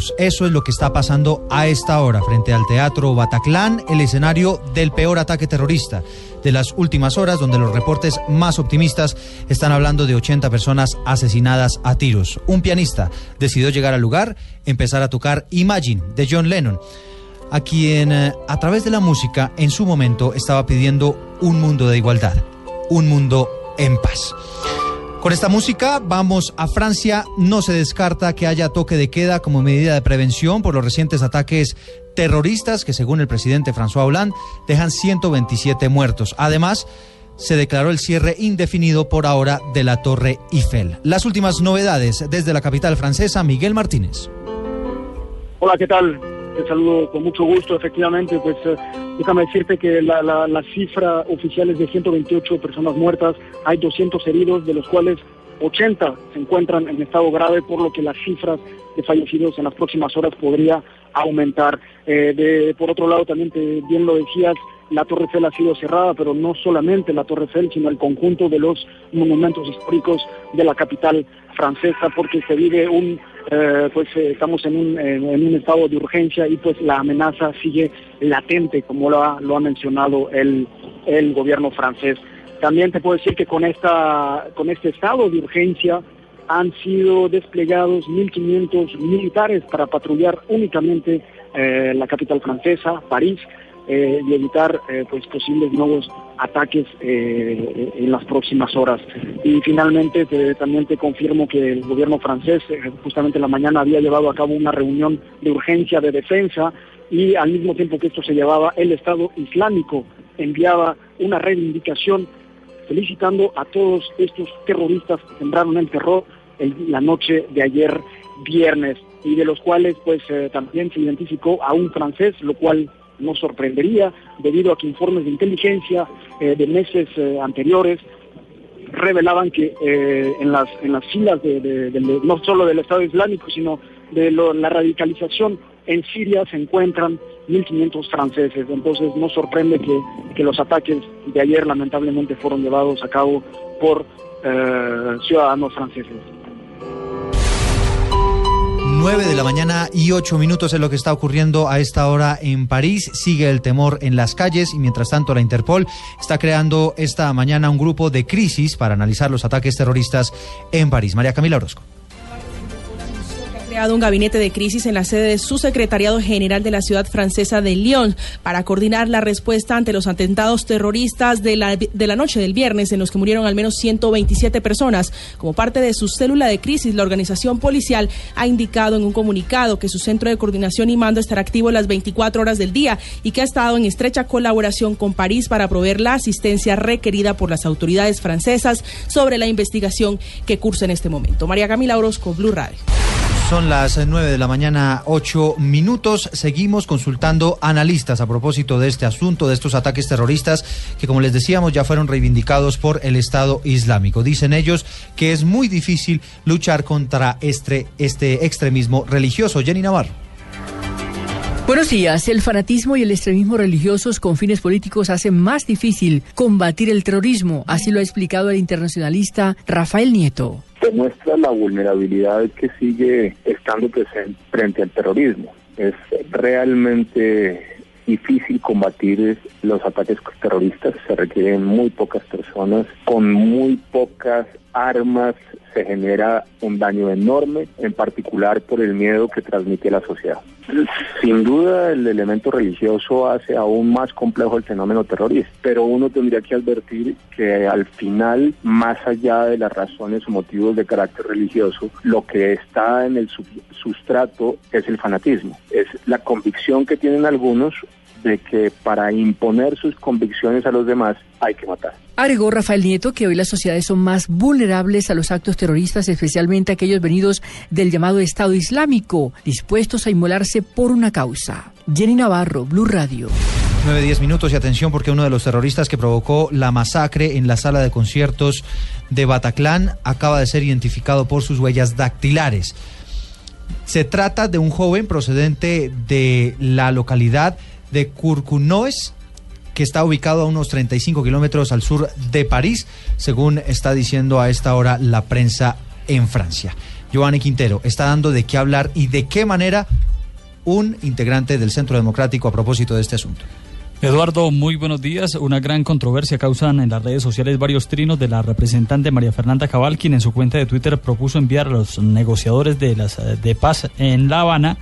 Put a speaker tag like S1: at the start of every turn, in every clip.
S1: 5 minutos. Eso es lo que está pasando a esta hora frente al Teatro Bataclan, el escenario del peor ataque terrorista de las últimas horas, donde los reportes más optimistas están hablando de 80 personas asesinadas a tiros. Un pianista decidió llegar al lugar, empezar a tocar Imagine de John Lennon, a quien eh, a través de la música en su momento estaba pidiendo un mundo de igualdad, un mundo en paz. Con esta música vamos a Francia. No se descarta que haya toque de queda como medida de prevención por los recientes ataques terroristas que según el presidente François Hollande dejan 127 muertos. Además, se declaró el cierre indefinido por ahora de la Torre Eiffel. Las últimas novedades desde la capital francesa, Miguel Martínez.
S2: Hola, ¿qué tal? Te saludo con mucho gusto, efectivamente, pues eh, déjame decirte que la, la, cifra oficial es de 128 personas muertas, hay 200 heridos, de los cuales 80 se encuentran en estado grave, por lo que las cifras de fallecidos en las próximas horas podría aumentar. Eh, de, por otro lado, también te, bien lo decías, la Torre Eiffel ha sido cerrada, pero no solamente la Torre Eiffel, sino el conjunto de los monumentos históricos de la capital francesa, porque se vive un eh, pues eh, estamos en un, en, un estado de urgencia y pues la amenaza sigue latente, como lo ha, lo ha mencionado el, el gobierno francés. También te puedo decir que con, esta, con este estado de urgencia han sido desplegados 1.500 militares para patrullar únicamente eh, la capital francesa, París, eh, y evitar eh, pues posibles nuevos ataques eh, en las próximas horas. Y finalmente también te confirmo que el gobierno francés justamente en la mañana había llevado a cabo una reunión de urgencia de defensa y al mismo tiempo que esto se llevaba el Estado Islámico enviaba una reivindicación felicitando a todos estos terroristas que sembraron el terror la noche de ayer viernes y de los cuales pues también se identificó a un francés, lo cual no sorprendería, debido a que informes de inteligencia eh, de meses eh, anteriores revelaban que eh, en, las, en las filas de, no solo del Estado Islámico, sino de la radicalización en Siria se encuentran 1.500 franceses. Entonces no sorprende que, que, los ataques de ayer lamentablemente fueron llevados a cabo por ciudadanos franceses.
S1: 9 de la mañana y 8 minutos es lo que está ocurriendo a esta hora en París. Sigue el temor en las calles y mientras tanto la Interpol está creando esta mañana un grupo de crisis para analizar los ataques terroristas en París. María Camila Orozco
S3: creado un gabinete de crisis en la sede de su secretariado general de la ciudad francesa de Lyon para coordinar la respuesta ante los atentados terroristas de la, de la noche del viernes en los que murieron al menos 127 personas. Como parte de su célula de crisis, la organización policial ha indicado en un comunicado que su centro de coordinación y mando estará activo las 24 horas del día y que ha estado en estrecha colaboración con París para proveer la asistencia requerida por las autoridades francesas sobre la investigación que cursa en este momento. María Camila Orozco, Blue Radio.
S1: Son las 9 de la mañana, 8 minutos. Seguimos consultando analistas a propósito de este asunto, de estos ataques terroristas que, como les decíamos, ya fueron reivindicados por el Estado Islámico. Dicen ellos que es muy difícil luchar contra este, este extremismo religioso. Jenny Navarro.
S4: Buenos días. El fanatismo y el extremismo religiosos con fines políticos hacen más difícil combatir el terrorismo. Así lo ha explicado el internacionalista Rafael Nieto.
S5: Demuestra la vulnerabilidad que sigue estando presente frente al terrorismo. Es realmente difícil combatir los ataques terroristas. Se requieren muy pocas personas con muy pocas armas se genera un daño enorme, en particular por el miedo que transmite la sociedad. Sin duda el elemento religioso hace aún más complejo el fenómeno terrorista, pero uno tendría que advertir que al final, más allá de las razones o motivos de carácter religioso, lo que está en el sustrato es el fanatismo, es la convicción que tienen algunos de que para imponer sus convicciones a los demás hay que matar.
S4: Agregó Rafael Nieto que hoy las sociedades son más vulnerables a los actos terroristas, especialmente aquellos venidos del llamado Estado Islámico, dispuestos a inmolarse por una causa. Jenny Navarro, Blue Radio.
S1: 9, 10 minutos y atención porque uno de los terroristas que provocó la masacre en la sala de conciertos de Bataclan acaba de ser identificado por sus huellas dactilares. Se trata de un joven procedente de la localidad de Curcunoes, que está ubicado a unos 35 kilómetros al sur de París, según está diciendo a esta hora la prensa en Francia. Giovanni Quintero está dando de qué hablar y de qué manera un integrante del Centro Democrático a propósito de este asunto.
S6: Eduardo, muy buenos días. Una gran controversia causan en las redes sociales varios trinos de la representante María Fernanda Cabal, quien en su cuenta de Twitter propuso enviar a los negociadores de, las, de paz en La Habana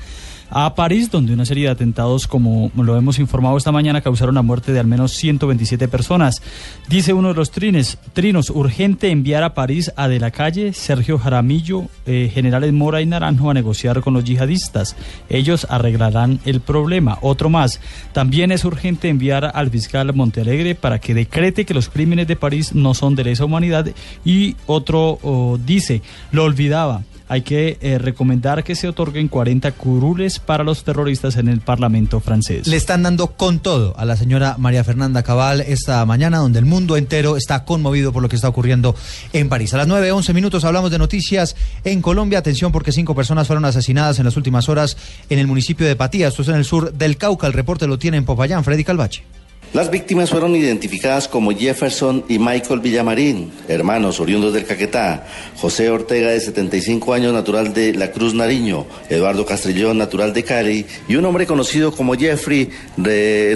S6: a París, donde una serie de atentados, como lo hemos informado esta mañana, causaron la muerte de al menos 127 personas. Dice uno de los trines, trinos, urgente enviar a París a De la Calle, Sergio Jaramillo, eh, generales Mora y Naranjo a negociar con los yihadistas. Ellos arreglarán el problema. Otro más, también es urgente enviar al fiscal Montealegre para que decrete que los crímenes de París no son de lesa humanidad. Y otro oh, dice, lo olvidaba hay que eh, recomendar que se otorguen 40 curules para los terroristas en el Parlamento francés.
S1: Le están dando con todo a la señora María Fernanda Cabal esta mañana, donde el mundo entero está conmovido por lo que está ocurriendo en París. A las 9, 11 minutos hablamos de noticias en Colombia. Atención porque cinco personas fueron asesinadas en las últimas horas en el municipio de Patía, esto es en el sur del Cauca. El reporte lo tiene en Popayán, Freddy Calvache.
S7: Las víctimas fueron identificadas como Jefferson y Michael Villamarín, hermanos oriundos del Caquetá, José Ortega de 75 años, natural de La Cruz Nariño, Eduardo Castrillón, natural de Cali, y un hombre conocido como Jeffrey,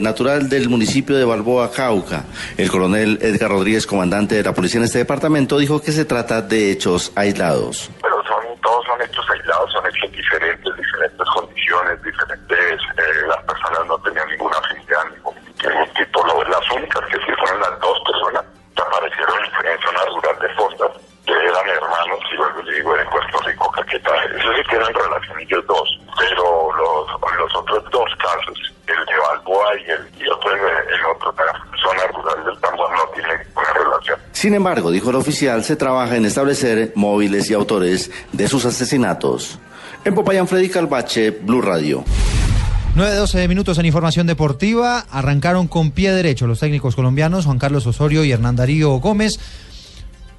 S7: natural del municipio de Balboa, Cauca. El coronel Edgar Rodríguez, comandante de la policía en este departamento, dijo que se trata de hechos aislados.
S8: Pero son, todos son hechos aislados, son hechos diferentes, diferentes condiciones, diferentes, eh, las personas no tenían ninguna afinidad, ningún que por lo, las únicas que sí fueron las dos personas que aparecieron en zona rural de Fostas, que eran hermanos, y luego le digo, en Puerto Rico, Caquetá. Eso sí que eran relación ellos dos, pero los, los otros dos casos, el de Balboa y el, y otro, el otro de la zona rural del Tambor, no tienen ninguna relación.
S7: Sin embargo, dijo el oficial, se trabaja en establecer móviles y autores de sus asesinatos. En Popayán, Freddy Calvache, Blue Radio.
S1: 9-12 minutos en información deportiva. Arrancaron con pie derecho los técnicos colombianos Juan Carlos Osorio y Hernán Darío Gómez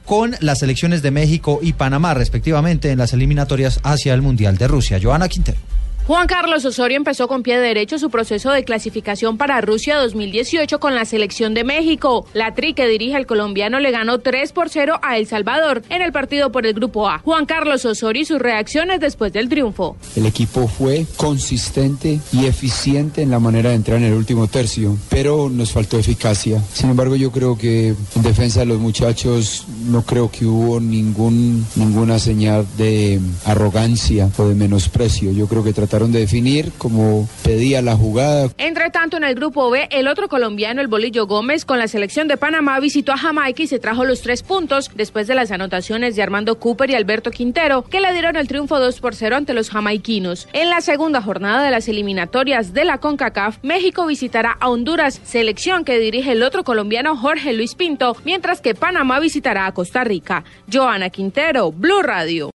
S1: con las selecciones de México y Panamá, respectivamente, en las eliminatorias hacia el Mundial de Rusia. Joana Quintero.
S9: Juan Carlos Osorio empezó con pie derecho su proceso de clasificación para Rusia 2018 con la selección de México. La tri que dirige el colombiano le ganó 3 por 0 a El Salvador en el partido por el Grupo A. Juan Carlos Osorio y sus reacciones después del triunfo.
S10: El equipo fue consistente y eficiente en la manera de entrar en el último tercio, pero nos faltó eficacia. Sin embargo, yo creo que en defensa de los muchachos no creo que hubo ningún, ninguna señal de arrogancia o de menosprecio. Yo creo que trataron de definir como pedía la jugada.
S9: Entre tanto, en el grupo B, el otro colombiano, el Bolillo Gómez, con la selección de Panamá, visitó a Jamaica y se trajo los tres puntos después de las anotaciones de Armando Cooper y Alberto Quintero, que le dieron el triunfo 2 por 0 ante los jamaiquinos. En la segunda jornada de las eliminatorias de la CONCACAF, México visitará a Honduras, selección que dirige el otro colombiano Jorge Luis Pinto, mientras que Panamá visitará a Costa Rica. Joana Quintero, Blue Radio.